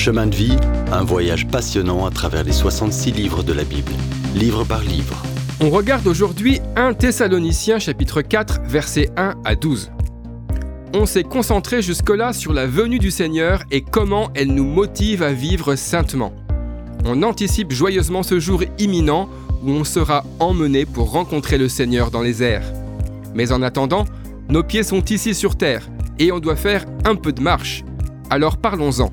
Chemin de vie, un voyage passionnant à travers les 66 livres de la Bible, livre par livre. On regarde aujourd'hui 1 Thessaloniciens chapitre 4 versets 1 à 12. On s'est concentré jusque-là sur la venue du Seigneur et comment elle nous motive à vivre saintement. On anticipe joyeusement ce jour imminent où on sera emmené pour rencontrer le Seigneur dans les airs. Mais en attendant, nos pieds sont ici sur terre et on doit faire un peu de marche. Alors parlons-en.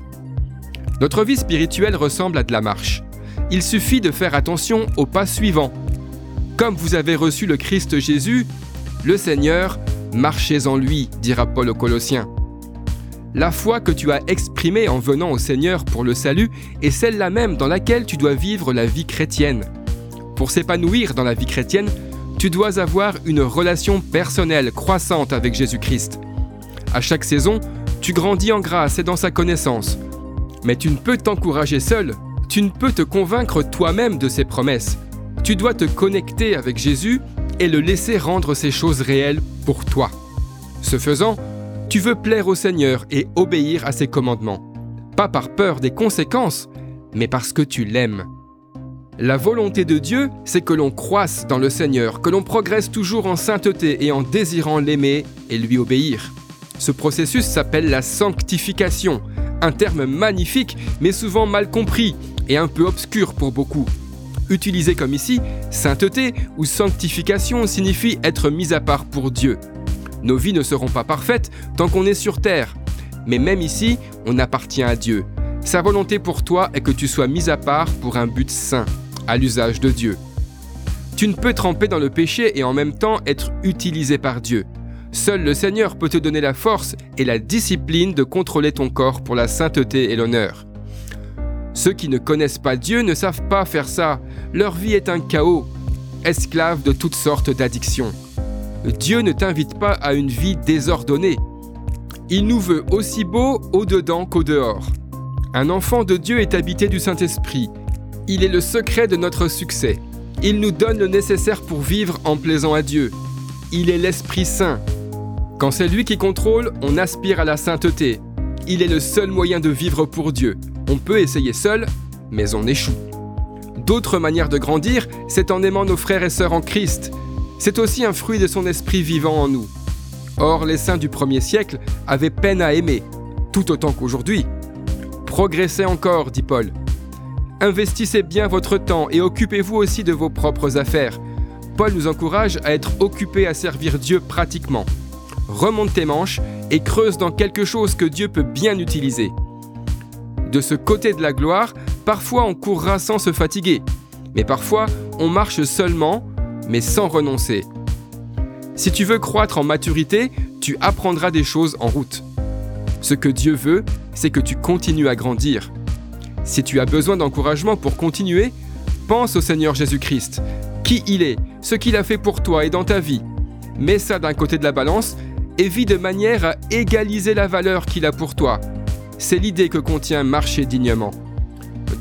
Notre vie spirituelle ressemble à de la marche. Il suffit de faire attention au pas suivant. Comme vous avez reçu le Christ Jésus, le Seigneur, marchez en lui, dira Paul aux Colossiens. La foi que tu as exprimée en venant au Seigneur pour le salut est celle-là même dans laquelle tu dois vivre la vie chrétienne. Pour s'épanouir dans la vie chrétienne, tu dois avoir une relation personnelle croissante avec Jésus-Christ. À chaque saison, tu grandis en grâce et dans sa connaissance. Mais tu ne peux t'encourager seul, tu ne peux te convaincre toi-même de ses promesses. Tu dois te connecter avec Jésus et le laisser rendre ces choses réelles pour toi. Ce faisant, tu veux plaire au Seigneur et obéir à ses commandements. Pas par peur des conséquences, mais parce que tu l'aimes. La volonté de Dieu, c'est que l'on croisse dans le Seigneur, que l'on progresse toujours en sainteté et en désirant l'aimer et lui obéir. Ce processus s'appelle la sanctification, un terme magnifique mais souvent mal compris et un peu obscur pour beaucoup. Utilisé comme ici, sainteté ou sanctification signifie être mis à part pour Dieu. Nos vies ne seront pas parfaites tant qu'on est sur terre, mais même ici, on appartient à Dieu. Sa volonté pour toi est que tu sois mis à part pour un but saint, à l'usage de Dieu. Tu ne peux tremper dans le péché et en même temps être utilisé par Dieu. Seul le Seigneur peut te donner la force et la discipline de contrôler ton corps pour la sainteté et l'honneur. Ceux qui ne connaissent pas Dieu ne savent pas faire ça. Leur vie est un chaos, esclaves de toutes sortes d'addictions. Dieu ne t'invite pas à une vie désordonnée. Il nous veut aussi beau au-dedans qu'au dehors. Un enfant de Dieu est habité du Saint-Esprit. Il est le secret de notre succès. Il nous donne le nécessaire pour vivre en plaisant à Dieu. Il est l'Esprit Saint. Quand c'est lui qui contrôle, on aspire à la sainteté. Il est le seul moyen de vivre pour Dieu. On peut essayer seul, mais on échoue. D'autres manières de grandir, c'est en aimant nos frères et sœurs en Christ. C'est aussi un fruit de son esprit vivant en nous. Or, les saints du premier siècle avaient peine à aimer, tout autant qu'aujourd'hui. Progressez encore, dit Paul. Investissez bien votre temps et occupez-vous aussi de vos propres affaires. Paul nous encourage à être occupés à servir Dieu pratiquement remonte tes manches et creuse dans quelque chose que Dieu peut bien utiliser. De ce côté de la gloire, parfois on courra sans se fatiguer, mais parfois on marche seulement, mais sans renoncer. Si tu veux croître en maturité, tu apprendras des choses en route. Ce que Dieu veut, c'est que tu continues à grandir. Si tu as besoin d'encouragement pour continuer, pense au Seigneur Jésus-Christ, qui il est, ce qu'il a fait pour toi et dans ta vie. Mets ça d'un côté de la balance et vis de manière à égaliser la valeur qu'il a pour toi. C'est l'idée que contient Marcher dignement.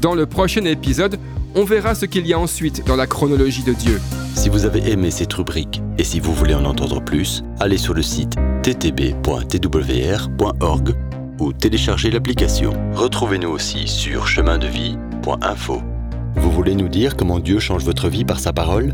Dans le prochain épisode, on verra ce qu'il y a ensuite dans la chronologie de Dieu. Si vous avez aimé cette rubrique et si vous voulez en entendre plus, allez sur le site ttb.twr.org ou téléchargez l'application. Retrouvez-nous aussi sur chemindevie.info. Vous voulez nous dire comment Dieu change votre vie par sa parole?